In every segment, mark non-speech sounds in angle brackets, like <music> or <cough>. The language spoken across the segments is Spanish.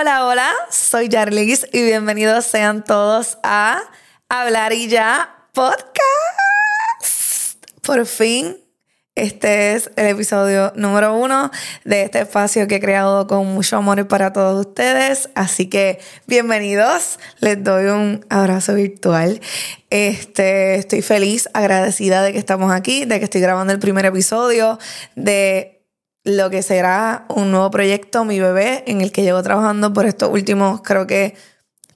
Hola, hola, soy Jarlis y bienvenidos sean todos a Hablar y Ya Podcast. Por fin, este es el episodio número uno de este espacio que he creado con mucho amor para todos ustedes. Así que bienvenidos, les doy un abrazo virtual. Este, estoy feliz, agradecida de que estamos aquí, de que estoy grabando el primer episodio de lo que será un nuevo proyecto, mi bebé, en el que llevo trabajando por estos últimos, creo que,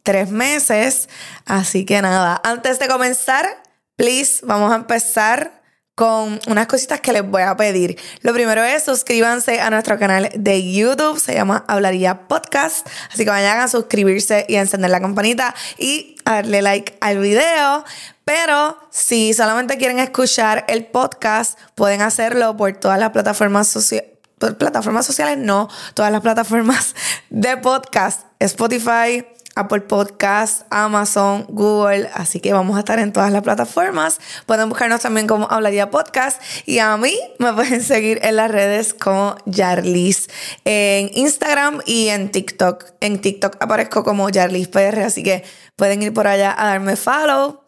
tres meses. Así que nada, antes de comenzar, please, vamos a empezar con unas cositas que les voy a pedir. Lo primero es suscríbanse a nuestro canal de YouTube, se llama Hablaría Podcast, así que vayan a suscribirse y encender la campanita y darle like al video. Pero si solamente quieren escuchar el podcast, pueden hacerlo por todas las plataformas sociales plataformas sociales, no, todas las plataformas de podcast, Spotify, Apple Podcast, Amazon, Google, así que vamos a estar en todas las plataformas. Pueden buscarnos también como Hablaría Podcast y a mí me pueden <laughs> seguir en las redes como Jarlis en Instagram y en TikTok. En TikTok aparezco como Jarlis PR, así que pueden ir por allá a darme follow.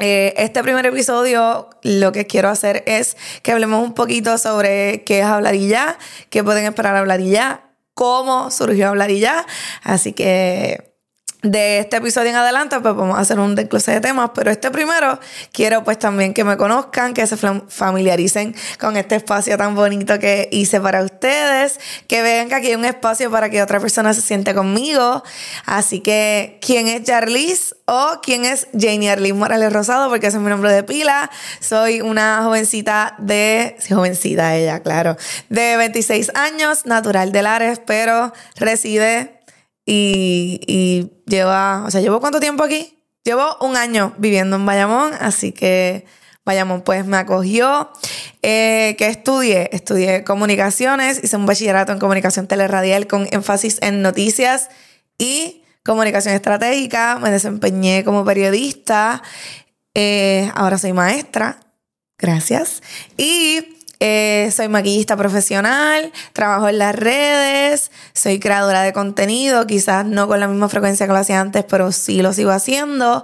Eh, este primer episodio lo que quiero hacer es que hablemos un poquito sobre qué es Habladilla, qué pueden esperar Habladilla, cómo surgió Habladilla. Así que de este episodio en adelante, pues vamos a hacer un desglose de temas, pero este primero quiero pues también que me conozcan, que se familiaricen con este espacio tan bonito que hice para ustedes, que vean que aquí hay un espacio para que otra persona se siente conmigo. Así que, ¿quién es Jarlis? O quién es Janie Arlene Morales Rosado, porque ese es mi nombre de pila. Soy una jovencita de, jovencita ella, claro, de 26 años, natural de Lares, pero reside y, lleva, o sea, ¿llevo cuánto tiempo aquí? Llevo un año viviendo en Bayamón, así que Bayamón pues me acogió. Eh, ¿Qué estudié? Estudié comunicaciones, hice un bachillerato en comunicación teleradial con énfasis en noticias y comunicación estratégica. Me desempeñé como periodista. Eh, ahora soy maestra. Gracias. Y eh, soy maquillista profesional, trabajo en las redes, soy creadora de contenido, quizás no con la misma frecuencia que lo hacía antes, pero sí lo sigo haciendo.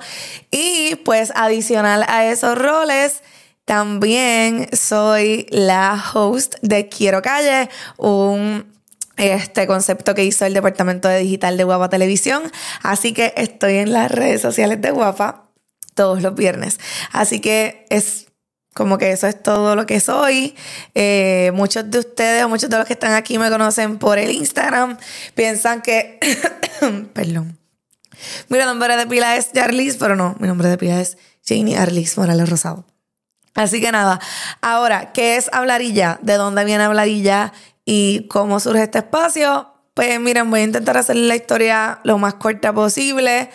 Y pues adicional a esos roles, también soy la host de Quiero Calle, un este concepto que hizo el departamento de digital de Guapa Televisión. Así que estoy en las redes sociales de Guapa todos los viernes. Así que es como que eso es todo lo que soy. Eh, muchos de ustedes o muchos de los que están aquí me conocen por el Instagram. Piensan que... <coughs> Perdón. Mi nombre de pila es Jarlis, pero no, mi nombre de pila es Janie Arlis Morales Rosado. Así que nada, ahora, ¿qué es Hablarilla? ¿De dónde viene Hablarilla? ¿Y cómo surge este espacio? Pues miren, voy a intentar hacer la historia lo más corta posible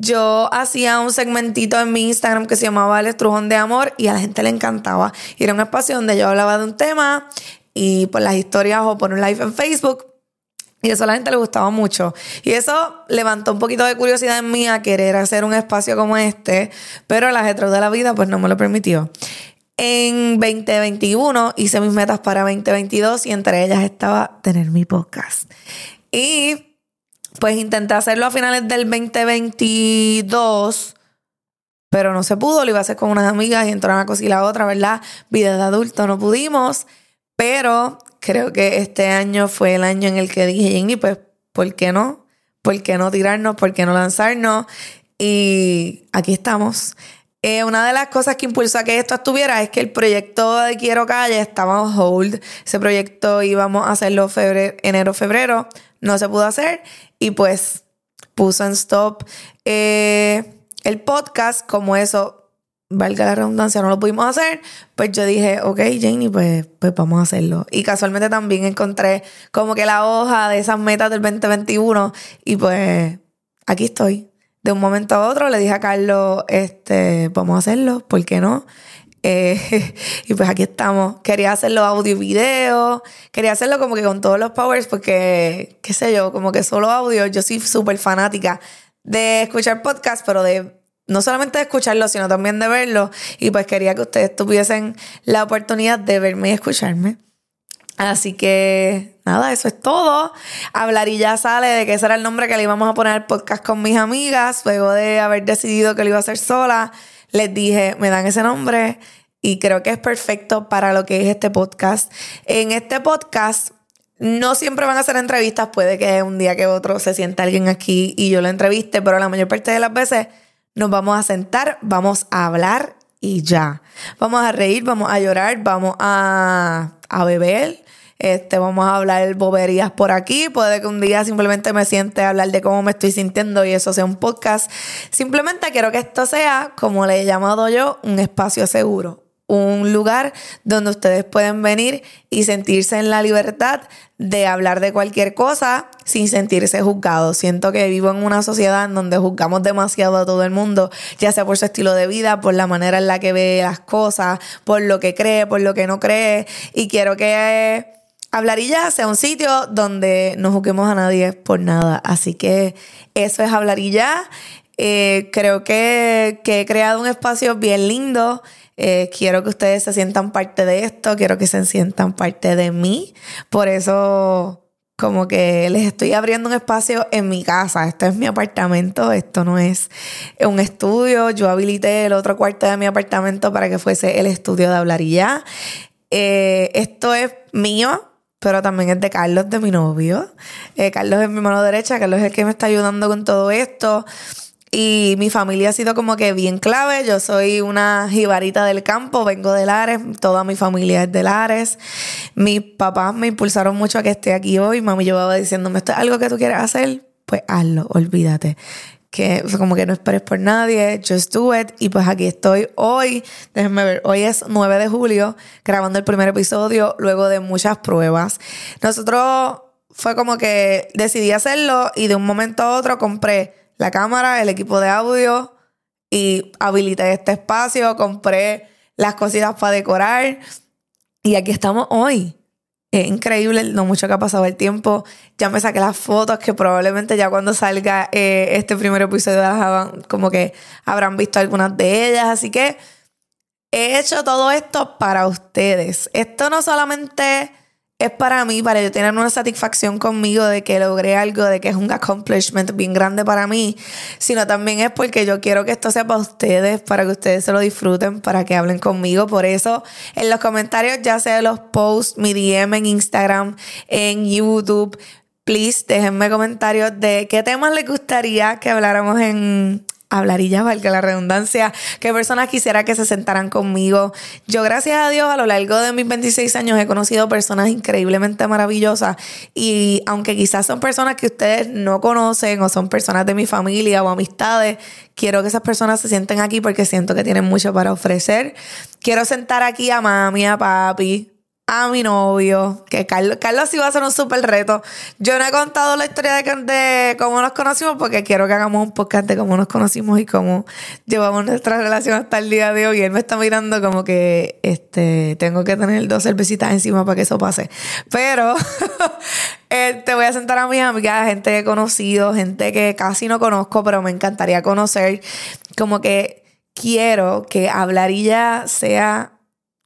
yo hacía un segmentito en mi Instagram que se llamaba El Estrujón de Amor y a la gente le encantaba. Era un espacio donde yo hablaba de un tema y por las historias o por un live en Facebook. Y eso a la gente le gustaba mucho. Y eso levantó un poquito de curiosidad en mí a querer hacer un espacio como este, pero la ajetro de la vida pues no me lo permitió. En 2021 hice mis metas para 2022 y entre ellas estaba tener mi podcast. Y pues intenté hacerlo a finales del 2022, pero no se pudo. Lo iba a hacer con unas amigas y entró una cosa y la otra, ¿verdad? Vida de adulto no pudimos, pero creo que este año fue el año en el que dije, Jenny, pues, ¿por qué no? ¿Por qué no tirarnos? ¿Por qué no lanzarnos? Y aquí estamos. Eh, una de las cosas que impulsó a que esto estuviera es que el proyecto de Quiero Calle estaba on hold. Ese proyecto íbamos a hacerlo enero, febrero. No se pudo hacer. Y pues puso en stop eh, el podcast, como eso, valga la redundancia, no lo pudimos hacer, pues yo dije, ok, Janie, pues, pues vamos a hacerlo. Y casualmente también encontré como que la hoja de esas metas del 2021 y pues aquí estoy. De un momento a otro le dije a Carlos, este, vamos a hacerlo, ¿por qué no? Eh, <laughs> y pues aquí estamos. Quería hacerlo audio y video. Quería hacerlo como que con todos los powers porque, qué sé yo, como que solo audio. Yo soy súper fanática de escuchar podcasts, pero de no solamente de escucharlo, sino también de verlo. Y pues quería que ustedes tuviesen la oportunidad de verme y escucharme. Así que nada, eso es todo. Hablar y ya sale de que ese era el nombre que le íbamos a poner al podcast con mis amigas. Luego de haber decidido que lo iba a hacer sola, les dije, me dan ese nombre y creo que es perfecto para lo que es este podcast. En este podcast no siempre van a ser entrevistas, puede que un día que otro se sienta alguien aquí y yo lo entreviste, pero la mayor parte de las veces nos vamos a sentar, vamos a hablar y ya. Vamos a reír, vamos a llorar, vamos a, a beber. Este, vamos a hablar boberías por aquí. Puede que un día simplemente me siente a hablar de cómo me estoy sintiendo y eso sea un podcast. Simplemente quiero que esto sea, como le he llamado yo, un espacio seguro un lugar donde ustedes pueden venir y sentirse en la libertad de hablar de cualquier cosa sin sentirse juzgados. Siento que vivo en una sociedad en donde juzgamos demasiado a todo el mundo, ya sea por su estilo de vida, por la manera en la que ve las cosas, por lo que cree, por lo que no cree. Y quiero que Hablar y ya sea un sitio donde no juzguemos a nadie por nada. Así que eso es Hablar y ya. Eh, creo que, he creado un espacio bien lindo eh, quiero que ustedes se sientan parte de esto, quiero que se sientan parte de mí. Por eso, como que les estoy abriendo un espacio en mi casa. Esto es mi apartamento, esto no es un estudio. Yo habilité el otro cuarto de mi apartamento para que fuese el estudio de hablar ya. Eh, esto es mío, pero también es de Carlos, de mi novio. Eh, Carlos es mi mano derecha, Carlos es el que me está ayudando con todo esto. Y mi familia ha sido como que bien clave. Yo soy una jibarita del campo, vengo de Lares, toda mi familia es de Lares. Mis papás me impulsaron mucho a que esté aquí hoy. Mami llevaba diciéndome, esto es algo que tú quieres hacer, pues hazlo, olvídate. Que como que no esperes por nadie, just do it. Y pues aquí estoy hoy, déjenme ver, hoy es 9 de julio, grabando el primer episodio luego de muchas pruebas. Nosotros fue como que decidí hacerlo y de un momento a otro compré la cámara, el equipo de audio y habilité este espacio, compré las cositas para decorar y aquí estamos hoy. Es increíble lo mucho que ha pasado el tiempo. Ya me saqué las fotos que probablemente ya cuando salga eh, este primer episodio como que habrán visto algunas de ellas. Así que he hecho todo esto para ustedes. Esto no solamente es para mí, para yo tener una satisfacción conmigo de que logré algo, de que es un accomplishment bien grande para mí, sino también es porque yo quiero que esto sea para ustedes, para que ustedes se lo disfruten, para que hablen conmigo. Por eso, en los comentarios, ya sea los posts, mi DM en Instagram, en YouTube, please déjenme comentarios de qué temas les gustaría que habláramos en hablar y ya valga la redundancia, qué personas quisiera que se sentaran conmigo. Yo, gracias a Dios, a lo largo de mis 26 años he conocido personas increíblemente maravillosas y aunque quizás son personas que ustedes no conocen o son personas de mi familia o amistades, quiero que esas personas se sienten aquí porque siento que tienen mucho para ofrecer. Quiero sentar aquí a mami, a papi, a mi novio, que Carlos, Carlos iba a ser un súper reto. Yo no he contado la historia de, cómo nos conocimos porque quiero que hagamos un podcast de cómo nos conocimos y cómo llevamos nuestra relación hasta el día de hoy. Y él me está mirando como que este tengo que tener dos cervecitas encima para que eso pase. Pero <laughs> eh, te voy a sentar a mis amigas, gente que he conocido, gente que casi no conozco, pero me encantaría conocer. Como que quiero que hablaría sea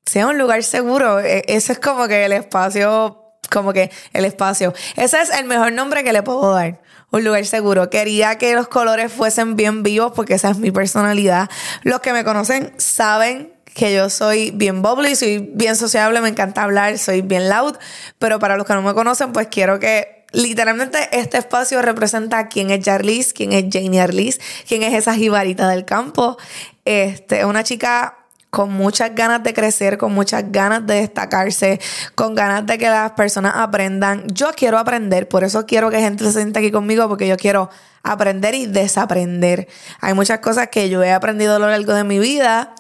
sea un lugar seguro. E, ese es como que el espacio, como que el espacio. Ese es el mejor nombre que le puedo dar. Un lugar seguro. Quería que los colores fuesen bien vivos porque esa es mi personalidad. Los que me conocen saben que yo soy bien bubbly, soy bien sociable, me encanta hablar, soy bien loud, pero para los que no me conocen, pues quiero que literalmente este espacio representa quién es Jarlis, quién es Janie Arlis, quién es esa jibarita del campo. Este, una chica con muchas ganas de crecer, con muchas ganas de destacarse, con ganas de que las personas aprendan. Yo quiero aprender, por eso quiero que gente se sienta aquí conmigo, porque yo quiero aprender y desaprender. Hay muchas cosas que yo he aprendido a lo largo de mi vida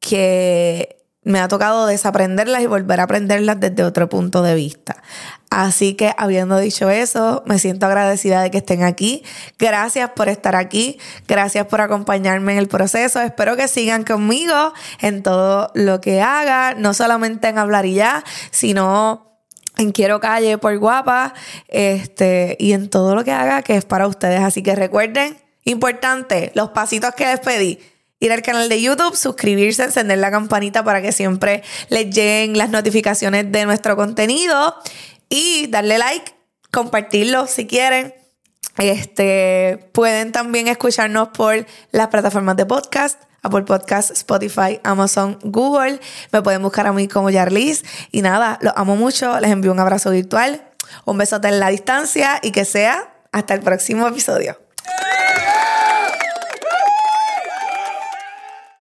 que me ha tocado desaprenderlas y volver a aprenderlas desde otro punto de vista. Así que habiendo dicho eso, me siento agradecida de que estén aquí. Gracias por estar aquí. Gracias por acompañarme en el proceso. Espero que sigan conmigo en todo lo que haga, no solamente en hablar y ya, sino en Quiero Calle por Guapa, este, y en todo lo que haga que es para ustedes. Así que recuerden, importante, los pasitos que les pedí ir al canal de YouTube, suscribirse, encender la campanita para que siempre les lleguen las notificaciones de nuestro contenido. y darle like, compartirlo si quieren. Este, pueden también escucharnos por las plataformas de podcast, Apple Podcast, Spotify, Amazon, Google. Me pueden buscar a mí como Yarlis. Y nada, los amo mucho. Les envío un abrazo virtual, un besote en la distancia y que sea hasta el próximo episodio.